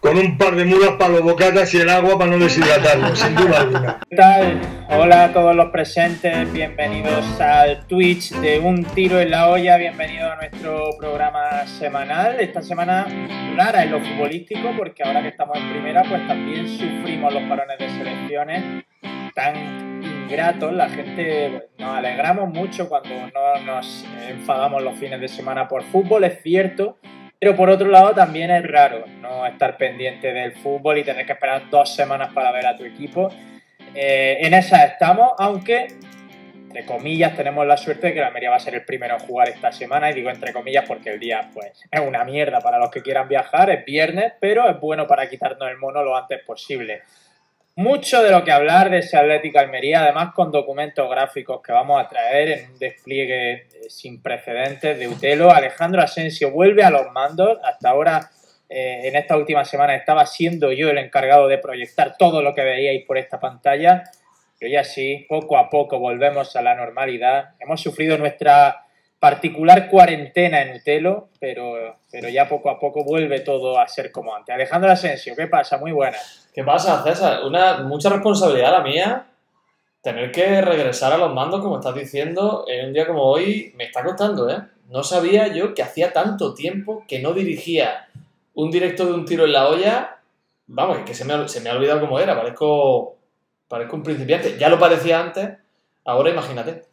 con un par de mulas para los bocatas y el agua para no deshidratarlo, sin duda alguna. ¿Qué tal? Hola a todos los presentes, bienvenidos al Twitch de Un Tiro en la Olla, bienvenidos a nuestro programa semanal. Esta semana rara en lo futbolístico, porque ahora que estamos en primera, pues también sufrimos los parones de selecciones tan ingratos. La gente nos alegramos mucho cuando no nos enfadamos los fines de semana por fútbol, es cierto pero por otro lado también es raro no estar pendiente del fútbol y tener que esperar dos semanas para ver a tu equipo. Eh, en esa estamos, aunque entre comillas tenemos la suerte de que la Almería va a ser el primero en jugar esta semana y digo entre comillas porque el día pues es una mierda para los que quieran viajar, es viernes, pero es bueno para quitarnos el mono lo antes posible mucho de lo que hablar de ese Atlético Almería, además con documentos gráficos que vamos a traer en un despliegue sin precedentes de Utelo. Alejandro Asensio vuelve a los mandos. Hasta ahora, eh, en esta última semana, estaba siendo yo el encargado de proyectar todo lo que veíais por esta pantalla. Y hoy así, poco a poco, volvemos a la normalidad. Hemos sufrido nuestra particular cuarentena en Utelo, pero, pero ya poco a poco vuelve todo a ser como antes. Alejandro Asensio, ¿qué pasa? Muy buenas. ¿Qué pasa, César? Una, mucha responsabilidad la mía. Tener que regresar a los mandos, como estás diciendo, en un día como hoy, me está costando, ¿eh? No sabía yo que hacía tanto tiempo que no dirigía un directo de un tiro en la olla. Vamos, que se me, ha, se me ha olvidado cómo era, parezco, parezco un principiante. Ya lo parecía antes, ahora imagínate.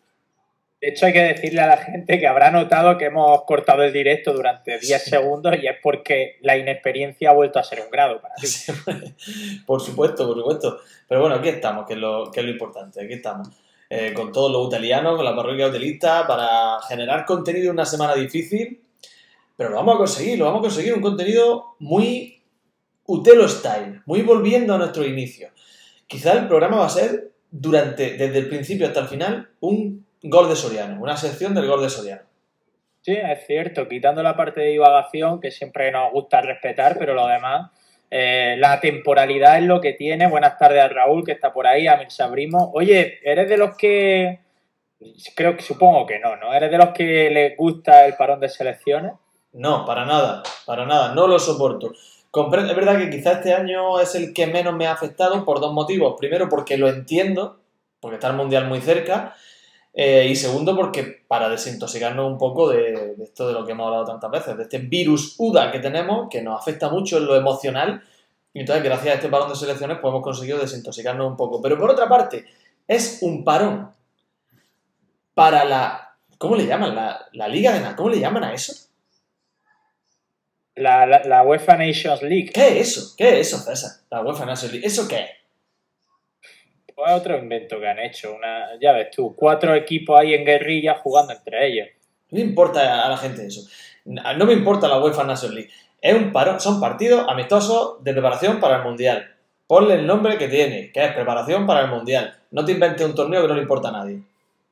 De hecho, hay que decirle a la gente que habrá notado que hemos cortado el directo durante 10 segundos y es porque la inexperiencia ha vuelto a ser un grado para ti. por supuesto, por supuesto. Pero bueno, aquí estamos, que es lo, que es lo importante. Aquí estamos. Eh, con todos los italianos, con la parroquia utilista, para generar contenido en una semana difícil. Pero lo vamos a conseguir, lo vamos a conseguir. Un contenido muy Utelo style, muy volviendo a nuestro inicio. Quizá el programa va a ser durante, desde el principio hasta el final, un gol de Soriano, una sección del gol de Soriano. Sí, es cierto, quitando la parte de divagación que siempre nos gusta respetar, pero lo demás, eh, la temporalidad es lo que tiene. Buenas tardes a Raúl, que está por ahí, a Mir Sabrimo. Oye, ¿eres de los que... Creo que supongo que no, ¿no? ¿Eres de los que les gusta el parón de selecciones? No, para nada, para nada, no lo soporto. es verdad que quizá este año es el que menos me ha afectado por dos motivos. Primero, porque lo entiendo, porque está el Mundial muy cerca. Eh, y segundo, porque para desintoxicarnos un poco de, esto de lo que hemos hablado tantas veces, de este virus UDA que tenemos, que nos afecta mucho en lo emocional. Y entonces, gracias a este parón de selecciones, pues hemos conseguido desintoxicarnos un poco. Pero por otra parte, es un parón para la. ¿Cómo le llaman? La, Liga de ¿Cómo le llaman a eso? La, la, UEFA Nations League. ¿Qué es eso? ¿Qué es eso, César? La UEFA Nations League. ¿Eso qué es? Pues otro invento que han hecho. Una, ya ves tú, cuatro equipos ahí en guerrilla jugando entre ellos. No importa a la gente eso. No me importa la UEFA National League. Es un paro, son partidos amistosos de preparación para el Mundial. Ponle el nombre que tiene, que es preparación para el Mundial. No te inventes un torneo que no le importa a nadie.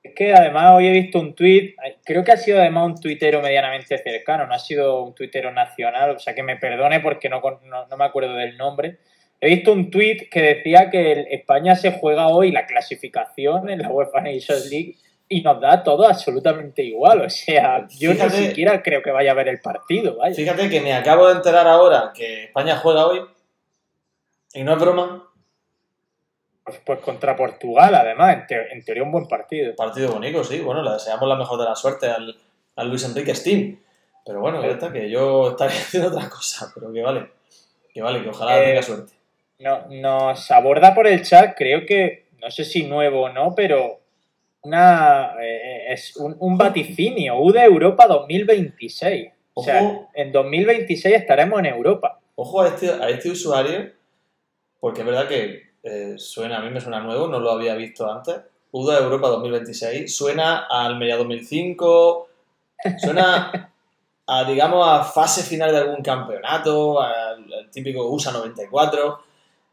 Es que además hoy he visto un tuit, creo que ha sido además un tuitero medianamente cercano, no ha sido un tuitero nacional, o sea que me perdone porque no, no me acuerdo del nombre, He visto un tuit que decía que España se juega hoy la clasificación en la UEFA Nations League y nos da todo absolutamente igual. O sea, yo ni siquiera creo que vaya a ver el partido. Fíjate que me acabo de enterar ahora que España juega hoy y no es broma. Pues, pues contra Portugal, además, en, teoría un buen partido. Partido bonito, sí. Bueno, le deseamos la mejor de la suerte al, Luis Enrique Steam. Pero bueno, que, está, que yo estaría haciendo otra cosa, pero que vale. Que vale, que ojalá tenga eh, suerte no, nos aborda por el chat, creo que, no sé si nuevo o no, pero una eh, es un, vaticinio, U de Europa 2026. o sea, en 2026 estaremos en Europa. Ojo a este, a este usuario, porque es verdad que eh, suena, a mí me suena nuevo, no lo había visto antes. U de Europa 2026, suena a Almería 2005, suena a, digamos, a fase final de algún campeonato, al típico USA 94.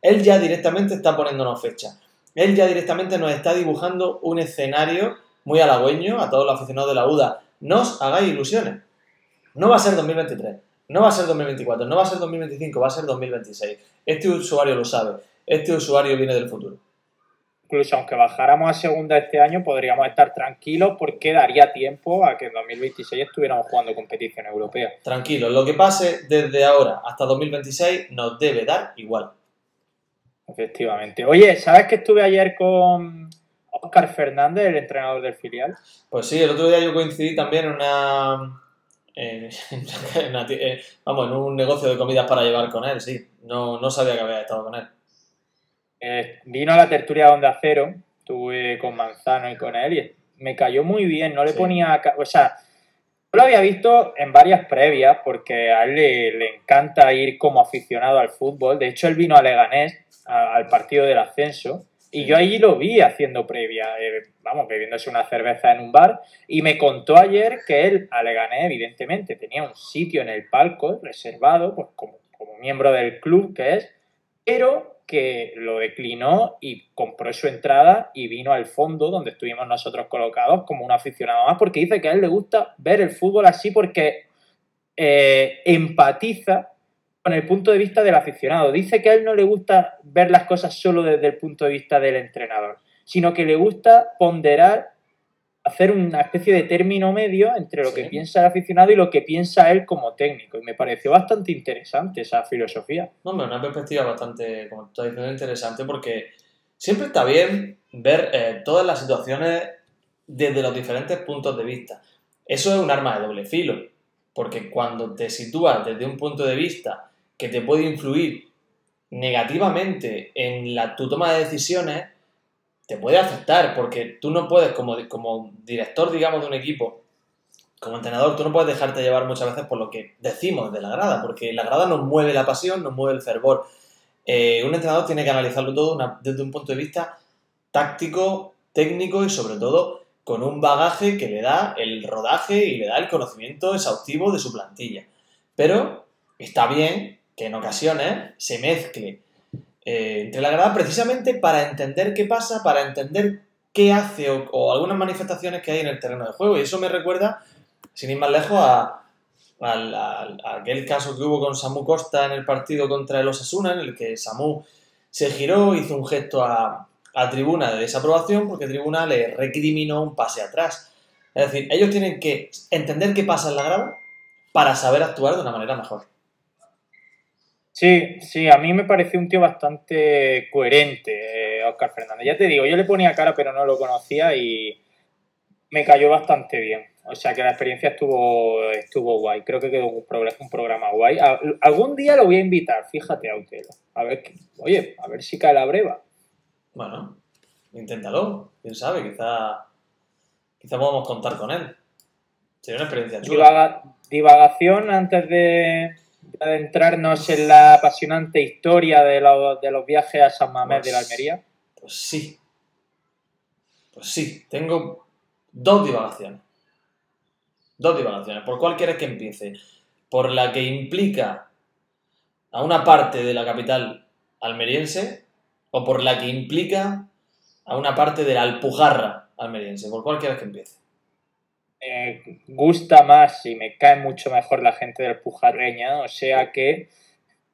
Él ya directamente está poniéndonos fecha. Él ya directamente nos está dibujando un escenario muy halagüeño a todos los aficionados de la UDA. No os hagáis ilusiones. No va a ser 2023. No va a ser 2024, no va a ser 2025, va a ser 2026. Este usuario lo sabe. Este usuario viene del futuro. Incluso aunque bajáramos a segunda este año, podríamos estar tranquilos porque daría tiempo a que en 2026 estuviéramos jugando competición europea. Tranquilo, lo que pase desde ahora hasta 2026 nos debe dar igual. Efectivamente. Oye, ¿sabes que estuve ayer con Oscar Fernández, el entrenador del filial? Pues sí, el otro día yo coincidí también en una. en- en una vamos, en un negocio de comidas para llevar con él, sí. No, no sabía que había estado con él. Eh, vino a la tertulia de Onda Cero, estuve con Manzano y con él y me cayó muy bien, no le Sí. ponía... O sea, yo lo había visto en varias previas porque a él le, le encanta ir como aficionado al fútbol. De hecho, él vino a Leganés a- al partido del ascenso y yo allí lo vi haciendo previa, eh, vamos, bebiéndose una cerveza en un bar y me contó ayer que él a Leganés, evidentemente, tenía un sitio en el palco reservado, pues como, como miembro del club que es, pero que lo declinó y compró su entrada y vino al fondo donde estuvimos nosotros colocados como un aficionado más porque dice que a él le gusta ver el fútbol así porque eh, empatiza con el punto de vista del aficionado. Dice que a él no le gusta ver las cosas solo desde el punto de vista del entrenador, sino que le gusta ponderar, hacer una especie de término medio entre lo Sí. que piensa el aficionado y lo que piensa él como técnico. Y me pareció bastante interesante esa filosofía. No, hombre, una perspectiva bastante, como tú estás diciendo, interesante porque siempre está bien ver eh, todas las situaciones desde los diferentes puntos de vista. Eso es un arma de doble filo, porque cuando te sitúas desde un punto de vista que te puede influir negativamente en la, tu toma de decisiones, te puede afectar, porque tú no puedes, como, como director, digamos, de un equipo, como entrenador, tú no puedes dejarte llevar muchas veces por lo que decimos de la grada, porque la grada nos mueve la pasión, nos mueve el fervor. Eh, un entrenador tiene que analizarlo todo desde un punto de vista táctico, técnico y sobre todo con un bagaje que le da el rodaje y le da el conocimiento exhaustivo de su plantilla. Pero está bien que en ocasiones se mezcle eh, entre la grada precisamente para entender qué pasa, para entender qué hace o, algunas manifestaciones que hay en el terreno de juego. Y eso me recuerda, sin ir más lejos, a, a aquel caso que hubo con Samu Costa en el partido contra el Osasuna, en el que Samu se giró, hizo un gesto a Tribuna de desaprobación porque Tribuna le recriminó un pase atrás. Es decir, ellos tienen que entender qué pasa en la grada para saber actuar de una manera mejor. Sí, sí, a mí me pareció un tío bastante coherente, eh, Oscar Fernández. Ya te digo, yo le ponía cara, pero no lo conocía y me cayó bastante bien. O sea que la experiencia estuvo, estuvo guay. Creo que quedó un, programa, un programa guay. A- algún día lo voy a invitar, fíjate, a Utelo. A ver, oye, a ver si cae la breva. Bueno, inténtalo. Quién sabe, quizá, quizá podamos contar con él. Sería una experiencia chula. Divaga- divagación antes de adentrarnos en la apasionante historia de los, de los viajes a San Mamés de la Almería. Pues sí. Pues sí, tengo dos divagaciones. Dos divagaciones. ¿Por cuál quieres que empiece? ¿Por la que implica a una parte de la capital almeriense o por la que implica a una parte de la Alpujarra almeriense? ¿Por cuál quieres que empiece? Me gusta más y me cae mucho mejor la gente de Alpujarreña, o sea que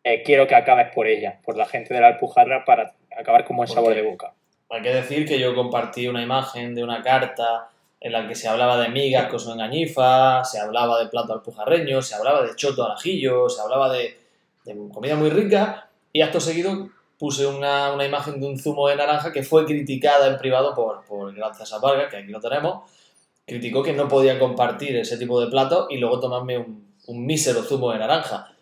eh, quiero que acabes por ella, por la gente de la Alpujarra para acabar con buen ¿Por sabor de boca. Hay que decir que yo compartí una imagen de una carta en la que se hablaba de migas con su engañifa, se hablaba de plato alpujarreño, se hablaba de choto al ajillo, se hablaba de, de comida muy rica y acto seguido puse una, una imagen de un zumo de naranja que fue criticada en privado por, por Gracias a Vargas, que aquí lo tenemos, criticó que no podía compartir ese tipo de plato y luego tomarme un, un mísero zumo de naranja.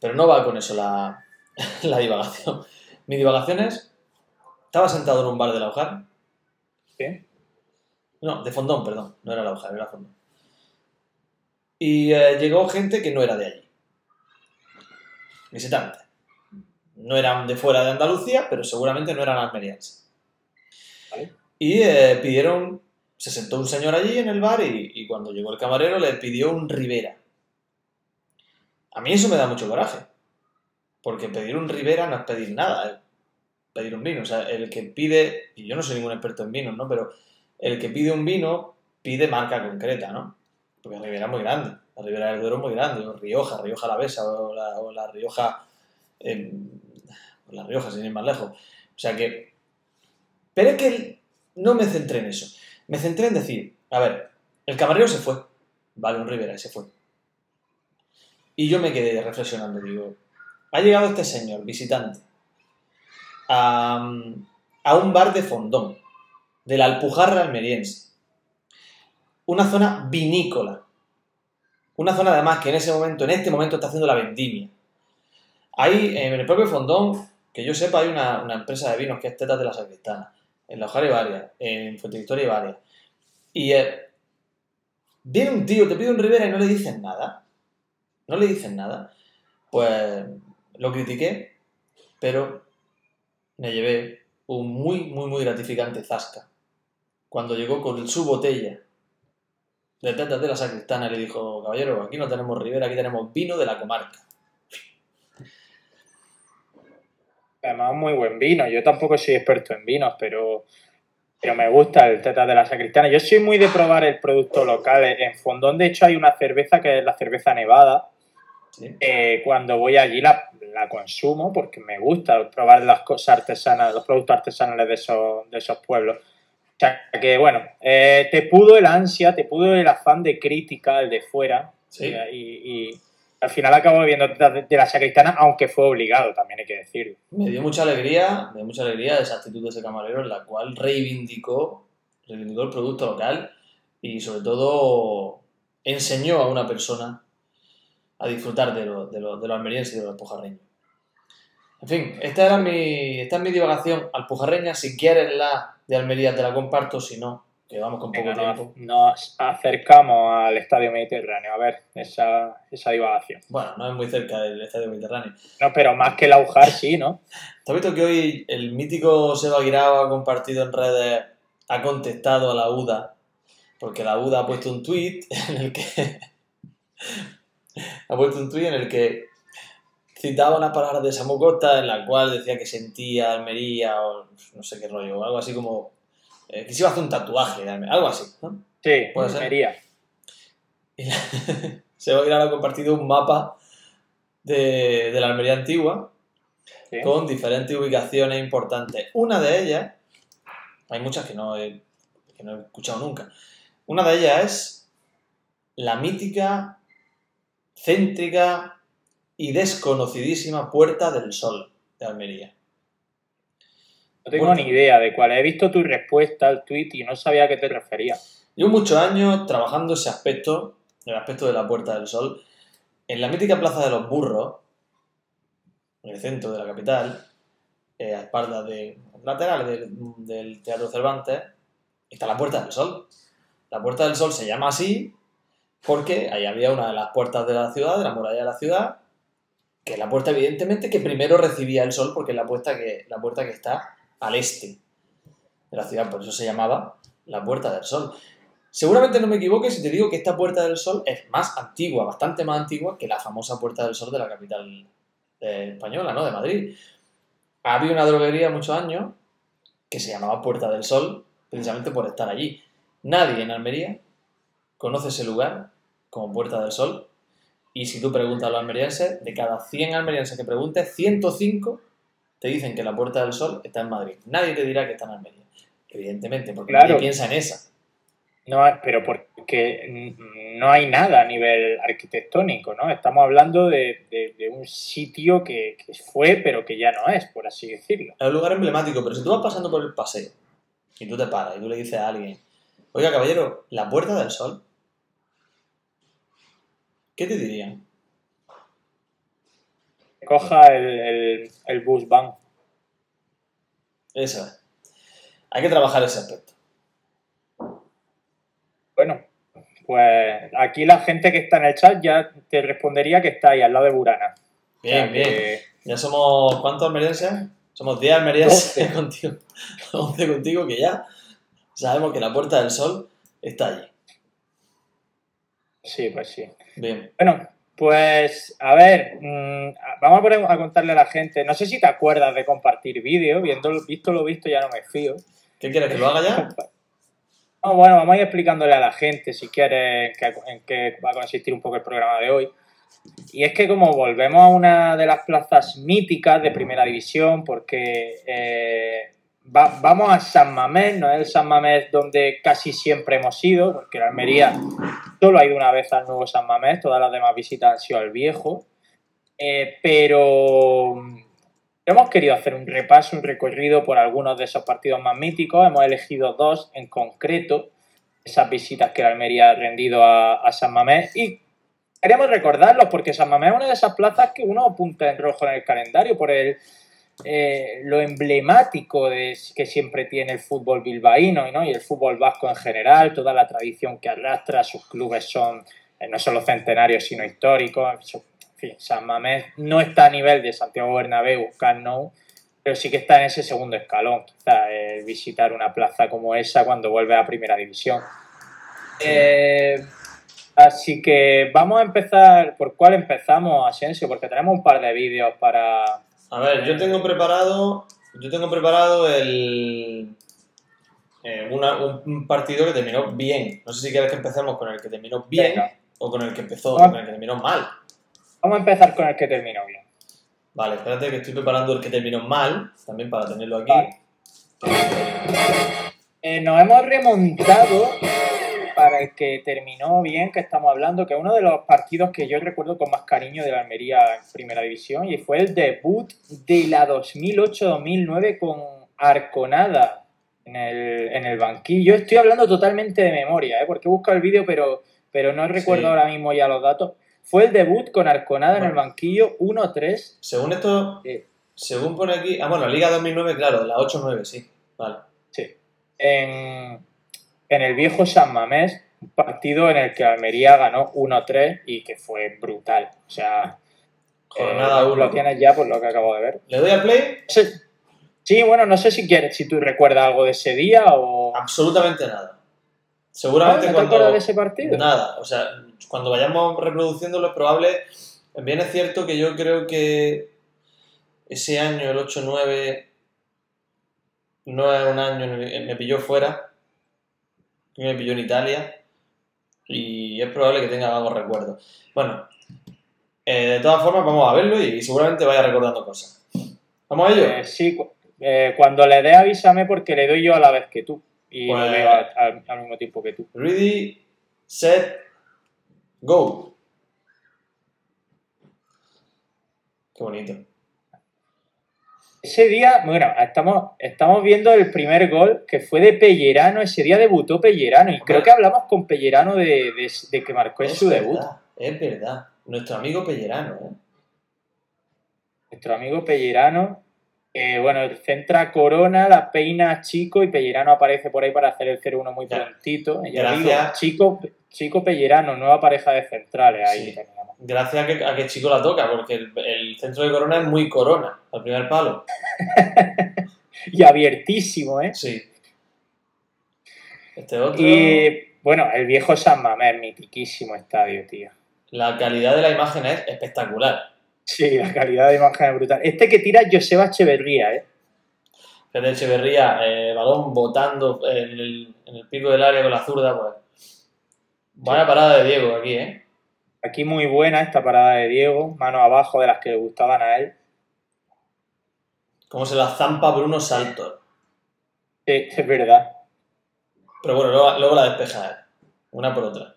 Pero no va con eso la, la divagación. Mi divagación es, estaba sentado en un bar de la ¿sí? no, de Fondón, perdón. No era la hoja, era Fondón. Y eh, llegó gente que no era de allí. Visitantes. No eran de fuera de Andalucía, pero seguramente no eran almerienses. Vale. Y eh, pidieron... Se sentó un señor allí en el bar y, cuando llegó el camarero le pidió un Ribera. A mí eso me da mucho coraje. Porque pedir un Ribera no es pedir nada, pedir un vino. O sea, el que pide... Y yo no soy ningún experto en vinos, ¿no? Pero el que pide un vino pide marca concreta, ¿no? Porque Ribera es muy grande. La Ribera del Duero es muy grande, o Rioja, Rioja la Besa, o la, o la Rioja. eh, o la Rioja, sin ir más lejos. O sea que. Pero es que no me centré en eso. Me centré en decir, a ver, el camarero se fue. Vale, un Rivera, se fue. Y yo me quedé reflexionando, digo, ha llegado este señor, visitante, a, a un bar de fondón, de la Alpujarra almeriense. Una zona vinícola. Una zona además que en ese momento, en este momento está haciendo la vendimia. Hay, en el propio fondón, que yo sepa, hay una, una empresa de vinos que es Tetas de la Sacristana. En La Ojara hay varias, en Fuente Victoria hay. Y eh, viene un tío, te pide un Rivera y no le dicen nada. No le dicen nada. Pues lo critiqué, pero me llevé un muy, muy, muy gratificante zasca. Cuando llegó con su botella de tetas de la sacristana, le dijo, caballero, aquí no tenemos Rivera, aquí tenemos vino de la comarca. Además, muy buen vino. Yo tampoco soy experto en vinos, pero, pero me gusta el Teta de la Sacristana. Yo soy muy de probar el producto local. En Fondón, de hecho, hay una cerveza que es la cerveza nevada. ¿sí? Eh, cuando voy allí la, la consumo porque me gusta probar las cosas artesanas, los productos artesanales de esos, de esos pueblos. O sea, que bueno, eh, te pudo el ansia, te pudo el afán de crítica, el de fuera. Sí. Y, y al final acabo viendo de, la sacristana, aunque fue obligado, también hay que decirlo. Me dio mucha alegría, me dio mucha alegría esa actitud de ese camarero en la cual reivindicó, reivindicó el producto local y sobre todo enseñó a una persona a disfrutar de lo, de lo, de lo almeriense y de lo alpujarreño. En fin, esta era mi, esta es mi divagación alpujarreña. Si quieres la de Almería te la comparto, si no, que vamos con poco Venga, tiempo. nos, acercamos al Estadio Mediterráneo a ver esa, esa divagación. Bueno, no es muy cerca del Estadio Mediterráneo. No, pero más que la UJAR sí, ¿no? ¿Te has visto que hoy el mítico Seba Guirao ha compartido en redes, ha contestado a la UDA? Porque la UDA ha puesto un tweet en el que. ha puesto un tweet en el que citaba unas palabras de Samu Costa en la cual decía que sentía Almería o no sé qué rollo, algo así como. Eh, que se iba a hacer un tatuaje de Almería, algo así, ¿no? Sí, Puede ser. Almería. Y la- Seba Guirao ha compartido un mapa de, de la Almería antigua Sí. con diferentes ubicaciones importantes. Una de ellas, hay muchas que no he, que no he escuchado nunca, una de ellas es la mítica, céntrica y desconocidísima Puerta del Sol de Almería. No tengo ni idea de cuál. He visto tu respuesta al tweet y no sabía a qué te referías. Llevo muchos años trabajando ese aspecto, el aspecto de la Puerta del Sol, en la mítica Plaza de los Burros, en el centro de la capital, eh, a espaldas de lateral del, del Teatro Cervantes, está la Puerta del Sol. La Puerta del Sol se llama así porque ahí había una de las puertas de la ciudad, de la muralla de la ciudad, que es la puerta evidentemente que primero recibía el sol porque es la puerta que, la puerta que está al este de la ciudad, por eso se llamaba la Puerta del Sol. Seguramente no me equivoque si te digo que esta Puerta del Sol es más antigua, bastante más antigua que la famosa Puerta del Sol de la capital eh, española, ¿no? De Madrid. Había una droguería muchos años que se llamaba Puerta del Sol, precisamente por estar allí. Nadie en Almería conoce ese lugar como Puerta del Sol. Y si tú preguntas a los almerienses, de cada 100 almerienses que preguntes, 105 te dicen que la Puerta del Sol está en Madrid. Nadie te dirá que está en Almería. Evidentemente, porque Claro. nadie piensa en esa. No, pero porque no hay nada a nivel arquitectónico, ¿no? Estamos hablando de, de- de un sitio que, que fue, pero que ya no es, por así decirlo. Es un lugar emblemático, pero si tú vas pasando por el paseo y tú te paras y tú le dices a alguien, oiga caballero, la Puerta del Sol, ¿qué te dirían? Coja el, el, el bus van. Eso es. Hay que trabajar ese aspecto. Bueno, pues aquí la gente que está en el chat ya te respondería que está ahí al lado de Burana. O Bien, sea bien. que- Ya somos, ¿cuántos almerienses? Somos 10 almerienses contigo. 11 contigo que ya sabemos que la Puerta del Sol está allí. sí, pues sí. Bien. Bueno, pues a ver, mm, vamos a, poner- a contarle a la gente. No sé si te acuerdas de compartir vídeo, viendo, visto lo visto ya no me fío. ¿Qué quieres que lo haga ya? bueno, vamos a ir explicándole a la gente, si quieres, en qué, en qué va a consistir un poco el programa de hoy. Y es que como volvemos a una de las plazas míticas de primera división, porque eh, va- vamos a San Mamés, no es el San Mamés donde casi siempre hemos ido, porque la Almería solo ha ido una vez al nuevo San Mamés, todas las demás visitas han sido al viejo. Eh, pero mm, hemos querido hacer un repaso, un recorrido por algunos de esos partidos más míticos. Hemos elegido dos en concreto, esas visitas que la Almería ha rendido a, a San Mamés. Y queremos recordarlos porque San Mamés es una de esas plazas que uno apunta en rojo en el calendario por el, eh, lo emblemático de, que siempre tiene el fútbol bilbaíno ¿no? y el fútbol vasco en general, toda la tradición que arrastra, sus clubes son eh, no solo centenarios sino históricos. En fin, San Mamés no está a nivel de Santiago Bernabéu, Camp Nou, pero sí que está en ese segundo escalón, quizá eh, visitar una plaza como esa cuando vuelve a Primera División. Eh, así que vamos a empezar, ¿por cuál empezamos, Asensio? Porque tenemos un par de vídeos para... A ver, yo tengo preparado. Yo tengo preparado el. eh, una- un- partido que terminó bien. No sé si quieres que empecemos con el que terminó bien Venga. o con el que empezó, Ah. con el que terminó mal. Vamos a empezar con el que terminó bien. Vale, espérate que estoy preparando el que terminó mal, también para tenerlo aquí. Vale. Eh, nos hemos remontado para el que terminó bien, que estamos hablando, que es uno de los partidos que yo recuerdo con más cariño de la Almería en Primera División, y fue el debut de la 2008-2009 con Arconada en el, en el banquillo. Estoy hablando totalmente de memoria, ¿eh? porque he buscado el vídeo, pero, pero no recuerdo Sí. ahora mismo ya los datos. Fue el debut con Arconada en el banquillo 1-3. Según esto, eh, según pone aquí. Ah, bueno, Liga 2009, claro, la 8-9, sí. Vale. Sí. En, en el viejo San Mamés, un partido en el que Almería ganó 1-3 y que fue brutal. O sea, Jornada eh, 1. lo tienes ya por lo que acabo de ver. ¿Le doy a play? Sé- sí, bueno, no sé si quieres, si tú recuerdas algo de ese día o... Absolutamente nada. ¿No Seguramente te cuando. de ese partido? Nada, o sea, cuando vayamos reproduciéndolo es probable. Bien es cierto que yo creo que ese año, el 8-9, no es un año me pilló fuera, me pilló en Italia y es probable que tenga vagos recuerdos. Bueno, eh, de todas formas vamos a verlo y seguramente vaya recordando cosas. ¿Vamos a ello? Eh, sí, eh, cuando le dé avísame porque le doy yo a la vez que tú. Y Pues- lo veo al mismo tiempo que tú. Ready, set, go. Qué bonito. Ese día, bueno, estamos, estamos viendo el primer gol que fue de Pellerano. Ese día debutó Pellerano y creo que hablamos con Pellerano de, de- de que marcó en su verdad, debut. Es verdad. Nuestro amigo Pellerano, ¿eh? Nuestro amigo Pellerano. eh, bueno, centra Corona, la peina Chico y Pellerano aparece por ahí para hacer el 0-1 muy prontito. Ya digo, Gracias. Chico, Chico Pellerano, nueva pareja de centrales. Ahí Sí. Gracias a que, a que Chico la toca, porque el, el centro de Corona es muy Corona, al primer palo. Y abiertísimo, ¿eh? Sí. Este otro. Y bueno, el viejo San Mamés, mitiquísimo estadio, tío. La calidad de la imagen es espectacular. Sí, la calidad de imagen es brutal. Este que tira Joseba Echeverría, ¿eh? Fede Echeverría, eh, balón botando en el, en el pico del área con la zurda, pues. Vaya parada de Diego aquí, ¿eh? Aquí muy buena esta parada de Diego, mano abajo de las que le gustaban a él. Cómo se la zampa Bruno Salto. Sí, es verdad. Pero bueno, luego, luego la despeja él. Una por otra.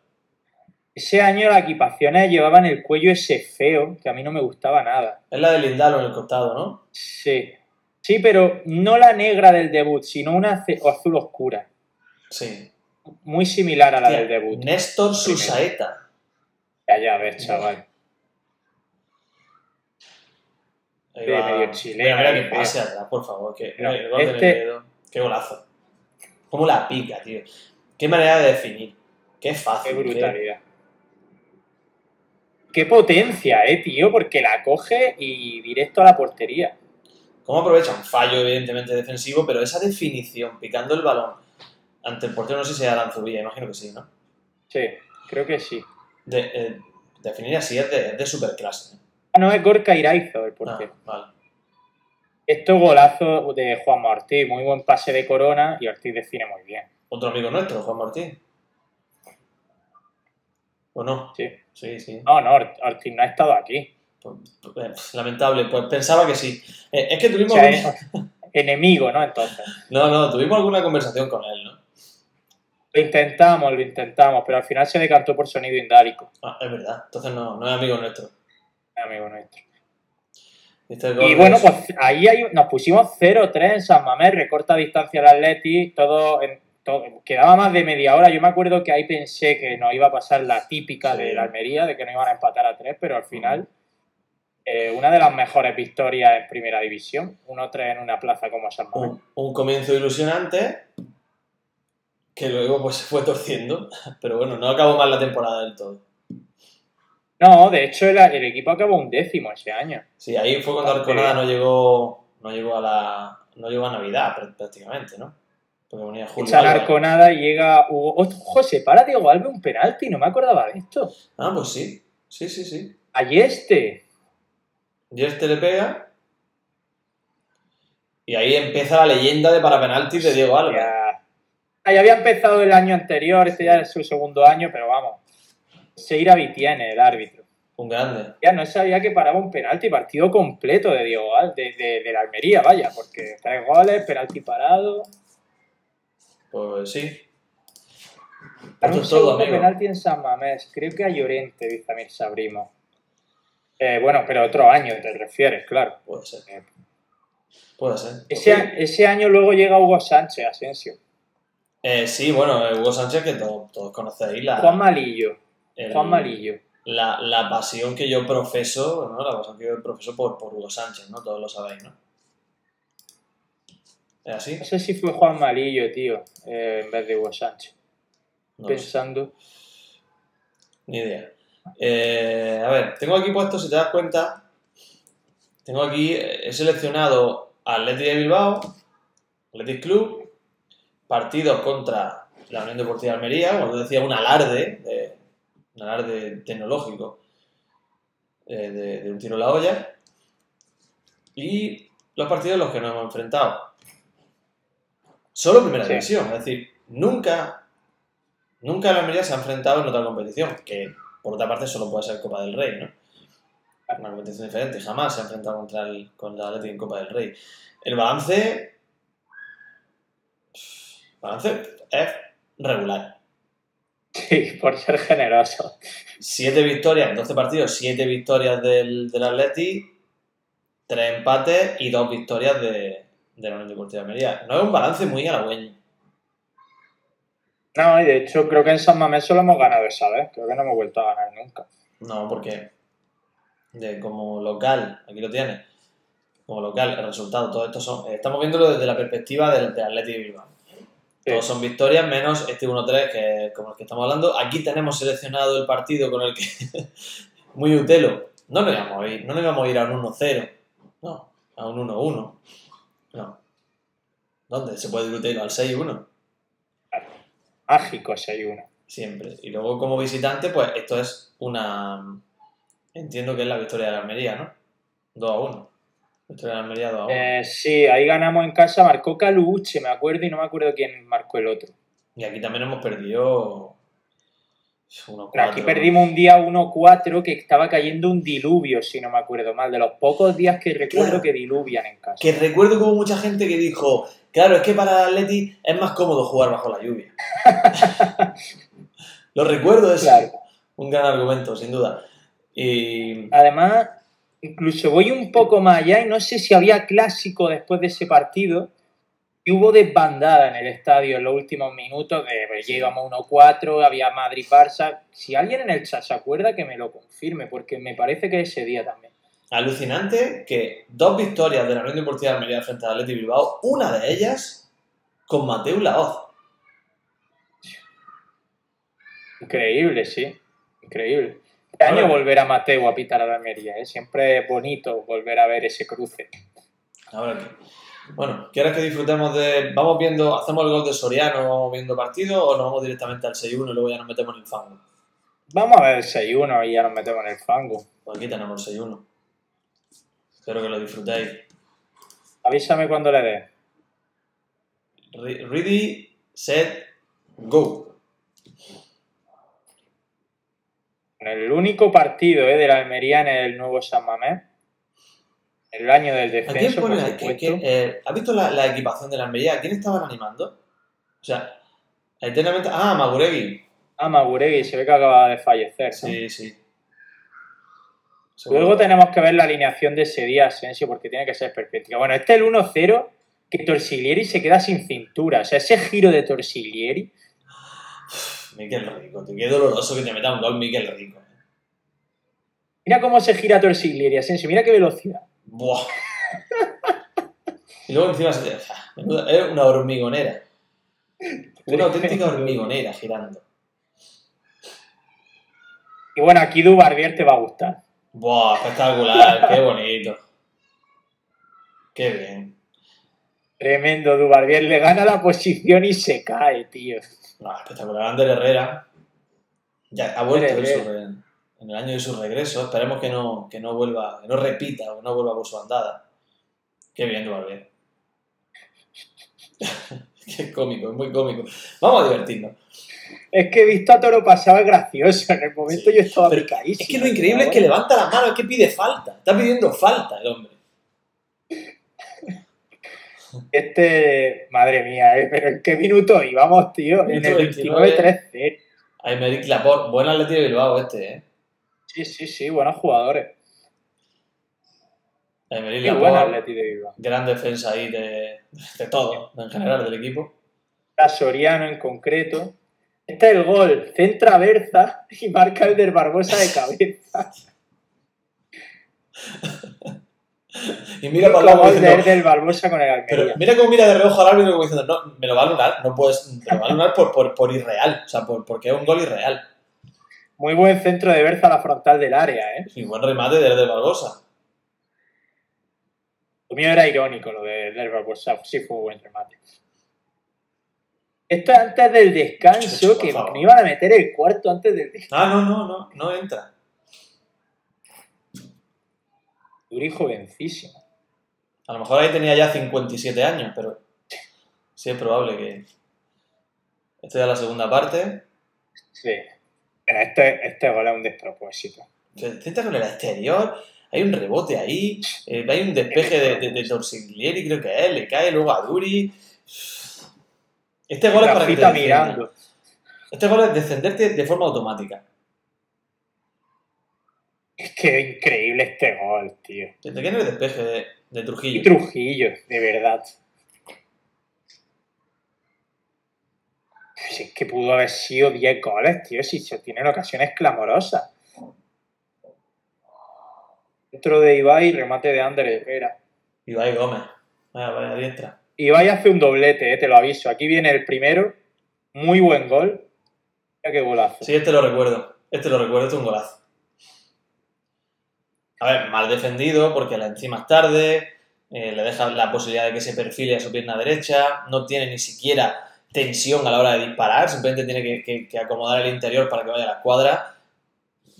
Ese año las equipaciones llevaban el cuello ese feo, que a mí no me gustaba nada. Es la de Lindalo en el costado, ¿no? Sí. Sí, pero no la negra del debut, sino una azul oscura. Sí. Muy similar a la Tía, del debut. Néstor Susaeta. Ya, ya ves, chaval. Ahí Sí, va. medio chileno, Mira, mira ahí, que pase atrás, por favor. Que, el gol este-. Qué golazo. Cómo la pica, tío. Qué manera de definir. Qué fácil. Qué brutalidad. Qué potencia, eh, tío, porque la coge y directo a la portería. Cómo aprovecha un fallo, evidentemente, defensivo, pero esa definición, picando el balón ante el portero, no sé si era Aranzubilla, imagino que sí, ¿no? Sí, creo que sí. De, eh, definir así es de, de superclase. ¿eh? Ah, no, es Gorka Iraizo el Ah, portero. vale. Esto golazo de Juan Ortiz, muy buen pase de Corona y Ortiz define muy bien. otro amigo nuestro, Juan Martín. ¿O no? Sí. Sí, sí. No, no, Ort- Ortiz no ha estado aquí. Pues, eh, lamentable, pues pensaba que sí. Eh, es que O tuvimos... sea, enemigo, ¿no? Entonces. No, no, tuvimos alguna conversación con él, ¿no? Lo intentamos, lo intentamos, pero al final se decantó por sonido indálico, Ah, es verdad. Entonces no, no es amigo nuestro. amigo nuestro. Este Y bueno, es- pues ahí hay- nos pusimos 0-3 en San Mamés, recorta distancia el Atleti, todo, en- todo- quedaba más de media hora. Yo me acuerdo que ahí pensé que nos iba a pasar la típica Sí. de la Almería, de que nos iban a empatar a 3, pero al final eh, una de las mejores victorias en primera división, 1-3 en una plaza como San Mamés. un, un comienzo ilusionante que luego pues se fue torciendo. Pero bueno, no acabó mal la temporada del todo. No, de hecho el, el equipo acabó un décimo ese año. Sí, ahí fue cuando Arconada no llegó, no llegó a la. no llegó a Navidad pr- prácticamente, ¿no? Porque venía Julio. Arconada y llega Hugo. ¡Oh, José, para Diego Alves un penalti, no me acordaba de esto. Ah, pues sí. Sí, sí, sí. Allí este. Y este le pega. Y ahí empieza la leyenda de para penaltis de Diego Alves. Ya, había empezado el año anterior, este ya es su segundo año, pero vamos. Seira Vitiene, el árbitro. Un grande. Ya no sabía que paraba un penalti, partido completo de Diego de, de, de la Almería, vaya, porque tres goles, penalti parado. Pues sí. Para un todo, amigo. penalti en San Mamés, creo que a Llorente, dice Amir Sabrimo. Eh, bueno, pero otro año te refieres, claro. Puede ser. Eh, Puede ser. Ese año luego llega Hugo Sánchez, Asensio. Eh, sí, bueno, eh, Hugo Sánchez, que todos, todos conocéis la, Juan Malillo, el- Juan Malillo. la, la pasión que yo profeso, ¿no? La pasión que yo profeso por, por Hugo Sánchez, ¿no? Todos lo sabéis, ¿no? ¿Es así? No sé si fue Juan Malillo, tío, eh, en vez de Hugo Sánchez. No pensando. Ni idea. Eh, a ver, tengo aquí puesto, si te das cuenta, tengo aquí, he seleccionado Athletic de Bilbao, Athletic Club, partidos contra la Unión Deportiva de Almería, como te decía, un alarde, de- un alarde tecnológico eh, de, de un tiro a la olla, y los partidos en los que nos hemos enfrentado. Solo primera Sí. división, es decir, nunca, nunca la Almería se ha enfrentado en otra competición, que por otra parte solo puede ser Copa del Rey, ¿no? Una competición diferente, jamás se ha enfrentado contra el, contra el Atlético en Copa del Rey. El balance. Balance es regular. Sí, por ser generoso. Siete victorias en 12 partidos, siete victorias del, del Atleti, tres empates y dos victorias de, de la Unión Deportiva de Almería. No es un balance muy halagüeño. No, y de hecho creo que en San Mamés solo hemos ganado esa vez. Creo que no hemos vuelto a ganar nunca. No, porque de, como local, aquí lo tienes, como local, el resultado, todo esto son. Estamos viéndolo desde la perspectiva del, del Atleti de Bilbao. Todos son victorias, menos este 1-3, que es como el que estamos hablando. Aquí tenemos seleccionado el partido con el que. muy utelo. No nos íbamos a ir, no nos íbamos a ir a un 1-0. No, a un 1-1. No. ¿Dónde? Se puede ir utelo al 6-1. Mágico 6-1. Siempre. Y luego como visitante, pues esto es una... Entiendo que es la victoria de la Almería, ¿no? 2 a 1. Eh, sí, ahí ganamos en casa. Marcó Caluche, me acuerdo, y no me acuerdo quién marcó el otro. Y aquí también hemos perdido... 1 Pero aquí perdimos un día 1-4 que estaba cayendo un diluvio, si no me acuerdo mal. De los pocos días que recuerdo Claro. que diluvian en casa. Que recuerdo que hubo mucha gente que dijo, claro, es que para el Atleti es más cómodo jugar bajo la lluvia. Lo recuerdo, es Claro. un gran argumento, sin duda. Y Además, incluso voy un poco más allá y no sé si había clásico después de ese partido. Y hubo desbandada en el estadio en los últimos minutos. De, pues, ya íbamos 1-4, había Madrid-Barça. Si alguien en el chat se acuerda, que me lo confirme, porque me parece que ese día también. alucinante que dos victorias de la Unión Deportiva de Almería frente al Atleti Bilbao, una de ellas con Mateu Laoz. Increíble, sí. Increíble. Este año volver a Mateo a pitar a la Almería. ¿eh? Siempre es bonito volver a ver ese cruce. Ahora. Bueno, ¿quieres que disfrutemos de. Vamos viendo, hacemos el gol de Soriano, vamos viendo partido o nos vamos directamente al 6-1 y luego ya nos metemos en el fango? Vamos a ver el 6-1 y ya nos metemos en el fango. Pues aquí tenemos el 6-1. Espero que lo disfrutéis. Avísame cuando le dé. Re- Ready, set, Go. El único partido eh, de la Almería en el nuevo San Mamés. El año del ¿A quién descenso, eh, ¿Has visto la, la equipación de la Almería? ¿A quién estaban animando? O sea, eternamente. Ah, Maguregui. Ah, Maguregui, se ve que acaba de fallecer. ¿no? Sí, sí. Luego tenemos que ver la alineación de ese día, Asensio, porque tiene que ser perfecta. Bueno, este es el 1-0 que Torsiglieri se queda sin cintura. O sea, ese giro de Torsiglieri. Miquel Rico, tío. Qué doloroso que te meta un gol Miquel Rico. Mira cómo se gira Torsiglieri, Asensio. Mira qué velocidad. Buah. Y luego encima se te. Es una hormigonera. Una auténtica hormigonera girando. Y bueno, aquí Dubarbier te va a gustar. Buah, espectacular, qué bonito. Qué bien. Tremendo, Dubarbier le gana la posición y se cae, tío. No, espectacular. Ander Herrera. Ya ha vuelto en, su Herrera. re- en el año de su regreso. Esperemos que no, que no vuelva, que no repita o que no vuelva por su andada. Qué bien, Duvalvier. Qué cómico, es muy cómico. Vamos a divertirnos. Es que he visto a Toro pasado es gracioso. En el momento Sí. yo estaba picadísimo. Es que lo increíble es que levanta la mano, es que pide falta. Está pidiendo falta el hombre. Este, madre mía, ¿eh? pero ¿en qué minuto íbamos, tío? En el Minuto 29-13. Aymeric Laporte, buen Atleti de Bilbao este, ¿eh? Sí, sí, sí, buenos jugadores. Aymeric Qué buen Laporte, Atleti de Bilbao. gran defensa ahí de, de todo, en general del equipo. A Soriano en concreto. Este es el gol, centra Berza y marca el del Barbosa de cabeza. Y mira para el Como lado gol de- diciendo, del Barbosa con el pero mira cómo mira de reojo al árbitro como diciendo, no, me lo va a anular, no puedes, me lo va a anular por, por, por irreal, o sea, por, porque es un gol irreal. Muy buen centro de Berza a la frontal del área, ¿eh? Y buen remate de, de Barbosa. Lo mío era irónico lo de, del Barbosa, sí fue un buen remate. Esto es antes del descanso, que me iban a meter el cuarto antes del descanso. Ah, no, no, no, no entra. Duri jovencísimo. A lo mejor ahí tenía ya 57 años, pero sí es probable que... Esta ya es la segunda parte. Sí. Pero este, este gol es un despropósito. Con el exterior, hay un rebote ahí, eh, hay un despeje de, de, de Torsiglieri, creo que es, le cae luego a Duri. Este gol es para que te mirando. Este gol es descenderte de forma automática. Es que increíble este gol, tío. ¿De quién es el despeje de, de Trujillo? Y Trujillo, de verdad. Si es que pudo haber sido 10 goles, tío, si se tienen ocasiones clamorosas. Dentro de Ibai, remate de Ander Herrera. Ibai Gómez. Vaya, vaya diestra. Ibai hace un doblete, eh, te lo aviso. Aquí viene el primero. Muy buen gol. Mira qué golazo. Sí, este lo recuerdo. Este lo recuerdo, este es un golazo. A ver, mal defendido porque la encima es tarde, eh, le deja la posibilidad de que se perfile a su pierna derecha, no tiene ni siquiera tensión a la hora de disparar, simplemente tiene que, acomodar el interior para que vaya a la escuadra.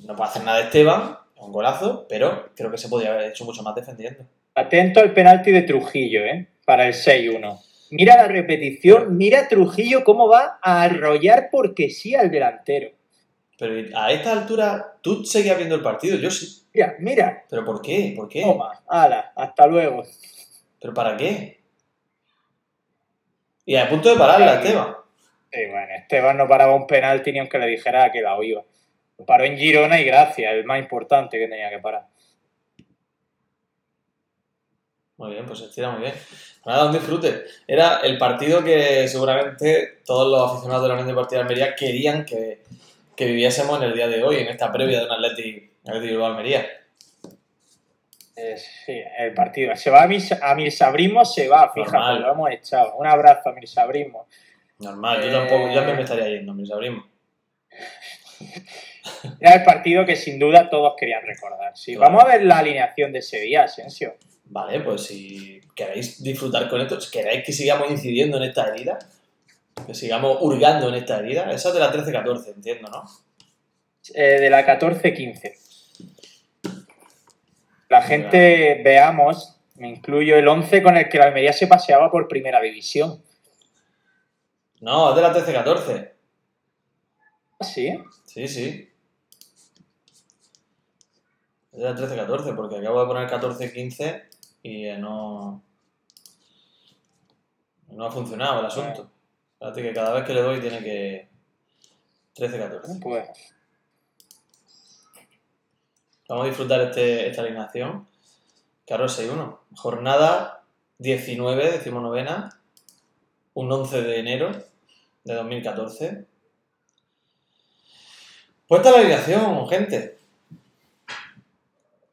No puede hacer nada Esteban, es un golazo, pero creo que se podría haber hecho mucho más defendiendo. Atento al penalti de Trujillo, ¿eh? Para el 6-1. Mira la repetición, mira Trujillo cómo va a arrollar porque sí al delantero. Pero a esta altura, ¿tú seguías viendo el partido? Yo sí. Mira, mira, ¿Pero por qué? ¿Por qué? toma, ala, hasta luego. ¿Pero para qué? Y a punto de pararla, Esteban. Sí, bueno, Esteban no paraba un penalti ni aunque le dijera que la iba. Lo paró en Girona y gracias, el más importante que tenía que parar. Muy bien, pues se estira muy bien. Nada, un disfrute. Era el partido que seguramente todos los aficionados de la Unión Deportiva de Almería querían que, que viviésemos en el día de hoy, en esta previa de un Atleti, Atleti Bilbao Almería. Eh, sí, el partido. Se va a mis, a mis sabrismo, se va, fíjate, lo hemos echado. Un abrazo a mis sabrismo. Normal, yo Eh. tampoco, ya me estaría yendo, mis abrimos. Era el partido que sin duda todos querían recordar. Sí, Claro. vamos a ver la alineación de ese día, Asensio. Vale, pues si queréis disfrutar con esto, si queréis que sigamos incidiendo en esta herida, que sigamos hurgando en esta herida, esa es de la 13-14, entiendo, ¿no? Eh, de la 14-15. La gente, veamos, me incluyo el 11 con el que la Almería se paseaba por primera división. No, es de la 13-14. ¿Sí? Sí, sí. Es de la 13-14, porque acabo de poner 14-15 y eh, no. No ha funcionado el asunto. Fíjate que cada vez que le doy tiene que. 13-14. Pues Vamos a disfrutar este, esta alineación. Claro, 6-1. Jornada 19, decimonovena. Un 11 de enero de 2014. Pues esta es la alineación, gente.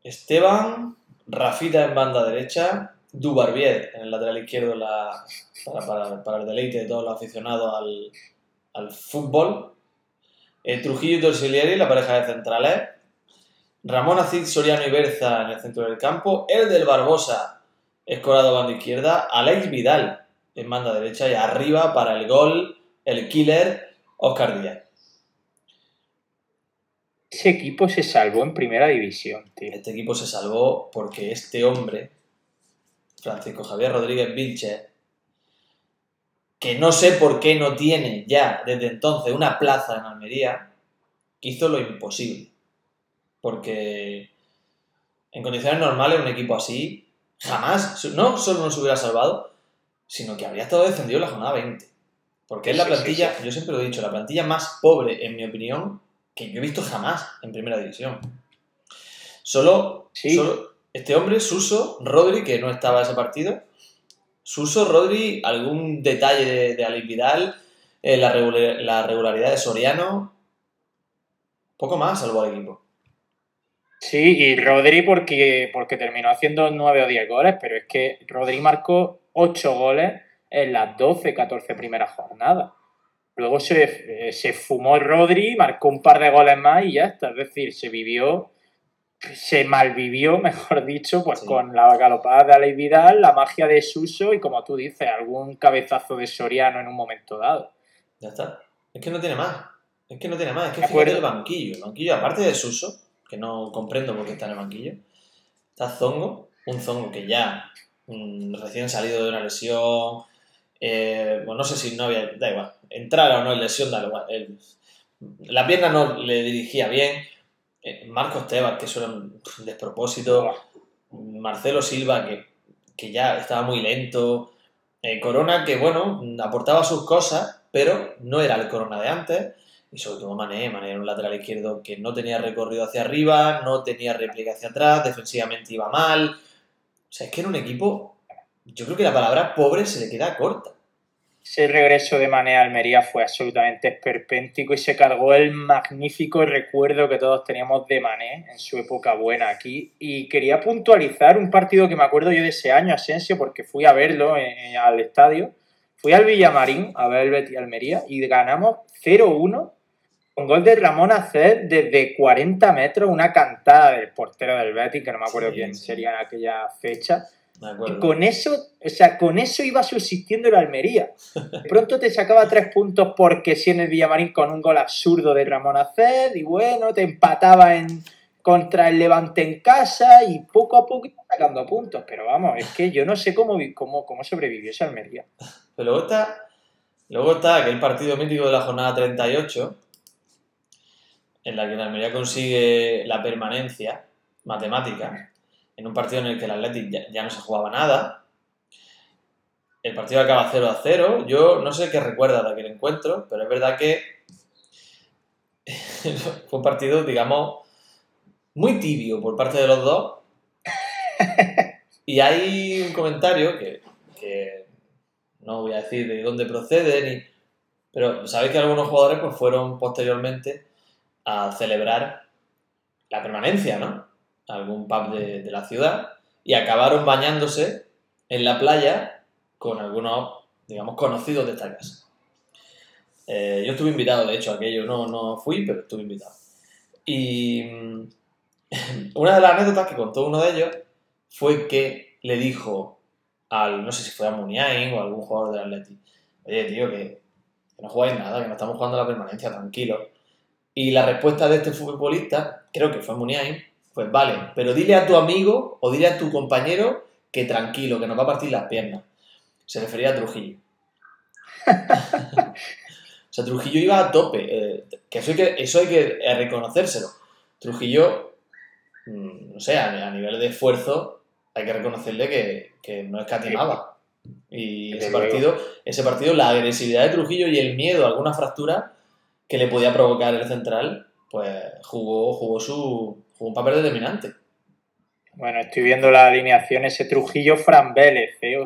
Esteban, Rafita en banda derecha, Dubarbier en el lateral izquierdo la- para, para- para el deleite de todos los aficionados al, al fútbol. Eh, Trujillo y la pareja de centrales. Ramón Acid, Soriano y Berza en el centro del campo. El del Barbosa, escorado banda izquierda. Alex Vidal en banda derecha y arriba para el gol, el killer, Oscar Díaz. ese equipo se salvó en primera división, tío. Este equipo se salvó porque este hombre, Francisco Javier Rodríguez Vilches, que no sé por qué no tiene ya desde entonces una plaza en Almería, hizo lo imposible. Porque en condiciones normales un equipo así jamás, no solo no se hubiera salvado, sino que habría estado descendido en la jornada 20. Porque es la plantilla, yo siempre lo he dicho, la plantilla más pobre, en mi opinión, que yo he visto jamás en primera división. Solo, Sí. solo este hombre, Suso, Rodri, que no estaba ese partido. Suso, Rodri, algún detalle de, de Alex Vidal, eh, la, regular- la regularidad de Soriano. Poco más salvó al equipo. Sí, y Rodri porque, porque terminó haciendo 9 o 10 goles, pero es que Rodri marcó 8 goles en las 12, 14 primeras jornadas. Luego se, eh, se fumó Rodri, marcó un par de goles más y ya está. Es decir, se vivió, se malvivió, mejor dicho, pues Sí. con la galopada de Alex Vidal, la magia de Suso y, como tú dices, algún cabezazo de Soriano en un momento dado. Ya está. Es que no tiene más. Es que no tiene más. Es que De fíjate el banquillo. El banquillo, aparte de Suso, que no comprendo por qué está en el banquillo, está Zongo. Un Zongo que ya mm, recién salido de una lesión. eh, bueno, no sé si no había. Da igual. Entrar o no en lesión, da igual. El- la pierna no le dirigía bien. Eh, Marcos Tebas, que eso era un despropósito. Marcelo Silva, que, que ya estaba muy lento. Eh, Corona, que bueno, aportaba sus cosas, pero no era el Corona de antes. Y sobre todo Mané, Mané era un lateral izquierdo que no tenía recorrido hacia arriba, no tenía réplica hacia atrás, defensivamente iba mal. O sea, es que era un equipo, yo creo que la palabra pobre se le queda corta. Ese regreso de Mané a Almería fue absolutamente esperpéntico y se cargó el magnífico recuerdo que todos teníamos de Mané en su época buena aquí. Y quería puntualizar un partido que me acuerdo yo de ese año, Asensio, porque fui a verlo al estadio. Fui al Villamarín a ver el Betis Almería y ganamos 0-1 con gol de Ramón Aced desde 40 metros, una cantada del portero del Betis, que no me acuerdo Sí, quién sí. sería en aquella fecha. Con eso, o sea, con eso iba subsistiendo el Almería. Pronto te sacaba tres puntos porque si en el Villamarín con un gol absurdo de Ramón Aced y bueno, te empataba en contra el Levante en casa y poco a poco iba sacando puntos. Pero vamos, es que yo no sé cómo, cómo, cómo sobrevivió ese Almería. Pero luego está, luego está aquel partido mítico de la jornada 38, en la que el Almería consigue la permanencia matemática, en un partido en el que el Athletic ya, no se jugaba nada. El partido acaba 0 a 0. Yo no sé qué recuerda de aquel encuentro, pero es verdad que fue un partido, digamos, muy tibio por parte de los dos. Y hay un comentario que, que no voy a decir de dónde procede, ni, pero sabéis que algunos jugadores pues, fueron posteriormente a celebrar la permanencia, ¿no? Algún pub de, la ciudad y acabaron bañándose en la playa con algunos, digamos, conocidos de esta casa. Eh, yo estuve invitado, de hecho, aquello no, no fui, pero estuve invitado. Y mm, una de las anécdotas que contó uno de ellos fue que le dijo al, no sé si fue a Muniain o a algún jugador del Atleti, oye, tío, que, que no jugáis nada, que no estamos jugando la permanencia, tranquilo. Y la respuesta de este futbolista, creo que fue Muniain, pues vale, pero dile a tu amigo o dile a tu compañero que tranquilo, que nos va a partir las piernas. Se refería a Trujillo. o sea, Trujillo iba a tope. eh, que eso hay que, eso hay que eh, reconocérselo. Trujillo, mm, no sé, a, a nivel de esfuerzo, hay que reconocerle que, que no escatimaba. Y ese partido, ese partido, la agresividad de Trujillo y el miedo a alguna fractura que le podía provocar el central, pues jugó, jugó su jugó un papel determinante. Bueno, estoy viendo la alineación, ese Trujillo Fran Vélez. eh.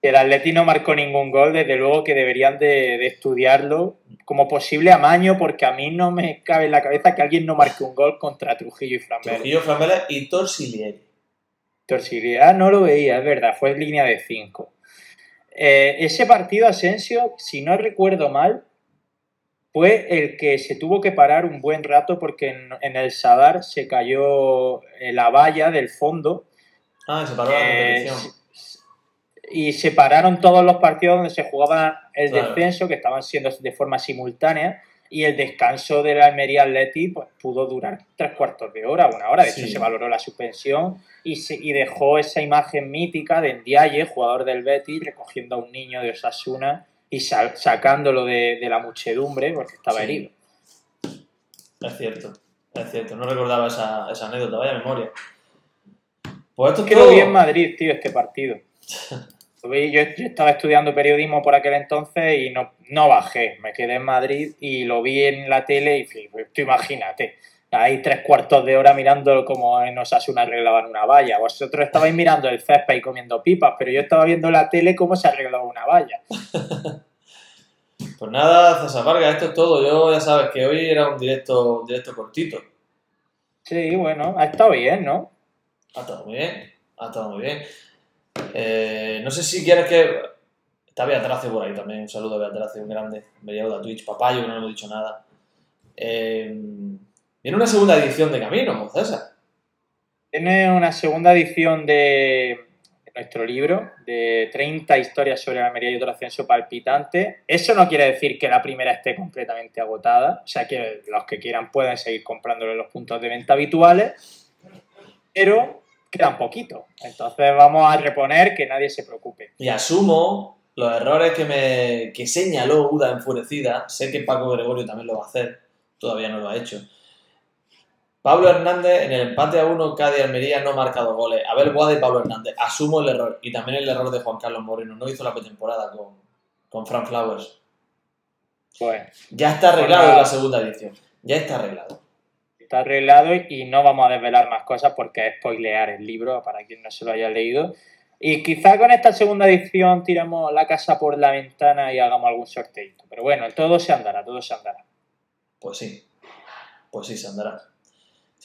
El Atleti no marcó ningún gol, desde luego que deberían de, de estudiarlo como posible amaño, porque a mí no me cabe en la cabeza que alguien no marque un gol contra Trujillo y Fran Vélez. Trujillo, Fran Vélez y Torsilieri. Torsividad no lo veía, es verdad, fue en línea de 5. ese partido, Asensio, si no recuerdo mal, fue el que se tuvo que parar un buen rato porque en, en el Sadar se cayó eh, la valla del fondo Ah, se paró la eh, competición. y se pararon todos los partidos donde se jugaba el Claro. descenso, que estaban siendo de forma simultánea, y el descanso de la Almería Atleti pues, pudo durar tres cuartos de hora, una hora. De Sí. hecho, se valoró la suspensión y, se- y dejó esa imagen mítica de Ndiaye, jugador del Betis, recogiendo a un niño de Osasuna y sa- sacándolo de, de la muchedumbre porque estaba Sí. herido. Es cierto, es cierto. No recordaba esa, esa anécdota, vaya memoria. Pues esto es que lo todo. vi en Madrid, tío, este partido. Yo, yo estaba estudiando periodismo por aquel entonces y no, no bajé. Me quedé en Madrid y lo vi en la tele y pues, tú imagínate. Ahí tres cuartos de hora mirando cómo en Osasuna arreglaban una valla. Vosotros estabais mirando el césped y comiendo pipas, pero yo estaba viendo en la tele cómo se arreglaba una valla. Pues nada, César Vargas, esto es todo. Yo ya sabes que hoy era un directo, un directo cortito. Sí, bueno, ha estado bien, ¿no? Ha estado muy bien, ha estado muy bien. Eh, no sé si quieres que... Está Beatrace por ahí también, un saludo a Beatrace, un grande. Me llevo de Twitch, papayo, que no le hemos dicho nada. Eh, viene una segunda edición de Camino, César. Tiene una segunda edición de de nuestro libro de 30 historias sobre la Almería y otro ascenso palpitante. Eso no quiere decir que la primera esté completamente agotada, o sea que los que quieran pueden seguir comprándolo en los puntos de venta habituales, pero quedan poquito. Entonces vamos a reponer que nadie se preocupe. Y asumo los errores que me que señaló Uda enfurecida. Sé que Paco Gregorio también lo va a hacer. Todavía no lo ha hecho. Pablo Hernández en el empate a uno, Cádiz Almería no ha marcado goles. Abel Guada y Pablo Hernández. Asumo el error. Y también el error de Juan Carlos Moreno. No hizo la pretemporada con, con Frank Flowers. Bueno, Ya está arreglado Hola. en la segunda edición. Ya está arreglado. está arreglado y no vamos a desvelar más cosas porque es spoilear el libro para quien no se lo haya leído. Y quizá con esta segunda edición tiremos la casa por la ventana y hagamos algún sorteito. Pero bueno, todo se andará, todo se andará. Pues sí. Pues sí, se andará.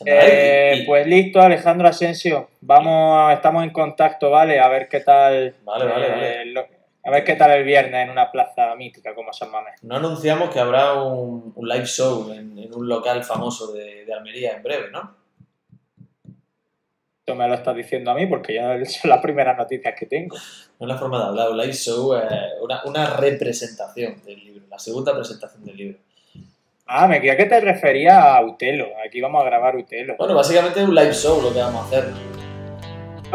Eh, Y- pues listo, Alejandro Asensio. Vamos, estamos en contacto, ¿vale? A ver qué tal. Vale, vale, eh, vale. lo- a ver qué tal el viernes en una plaza mítica como San Mamés. No anunciamos que habrá un, un live show en, en un local famoso de, de Almería en breve, ¿no? Esto me lo estás diciendo a mí porque ya son las primeras noticias que tengo. No es la forma de hablar, un live show es una, una representación del libro, la segunda presentación del libro. Ah, me creía que te refería a Utelo. Aquí vamos a grabar Utelo. Bueno, básicamente es un live show lo que vamos a hacer.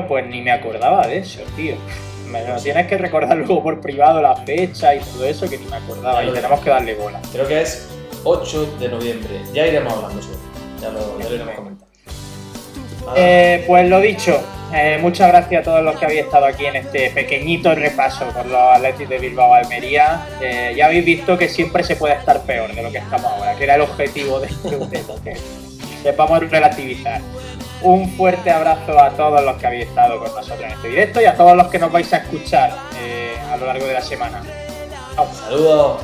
Pues ni me acordaba de eso, tío. Me lo tienes que recordar luego por privado la fecha y todo eso que ni me acordaba. Y tenemos que darle bola. Creo que es 8 de noviembre. Ya iremos hablando sobre. Ya lo, ya lo iremos comentando. Eh, pues lo dicho, eh, muchas gracias a todos los que habéis estado aquí en este pequeñito repaso por los Atletis de Bilbao Almería. Eh, ya habéis visto que siempre se puede estar peor de lo que estamos ahora, que era el objetivo de este que sepamos relativizar. Un fuerte abrazo a todos los que habéis estado con nosotros en este directo y a todos los que nos vais a escuchar eh, a lo largo de la semana. Saludos.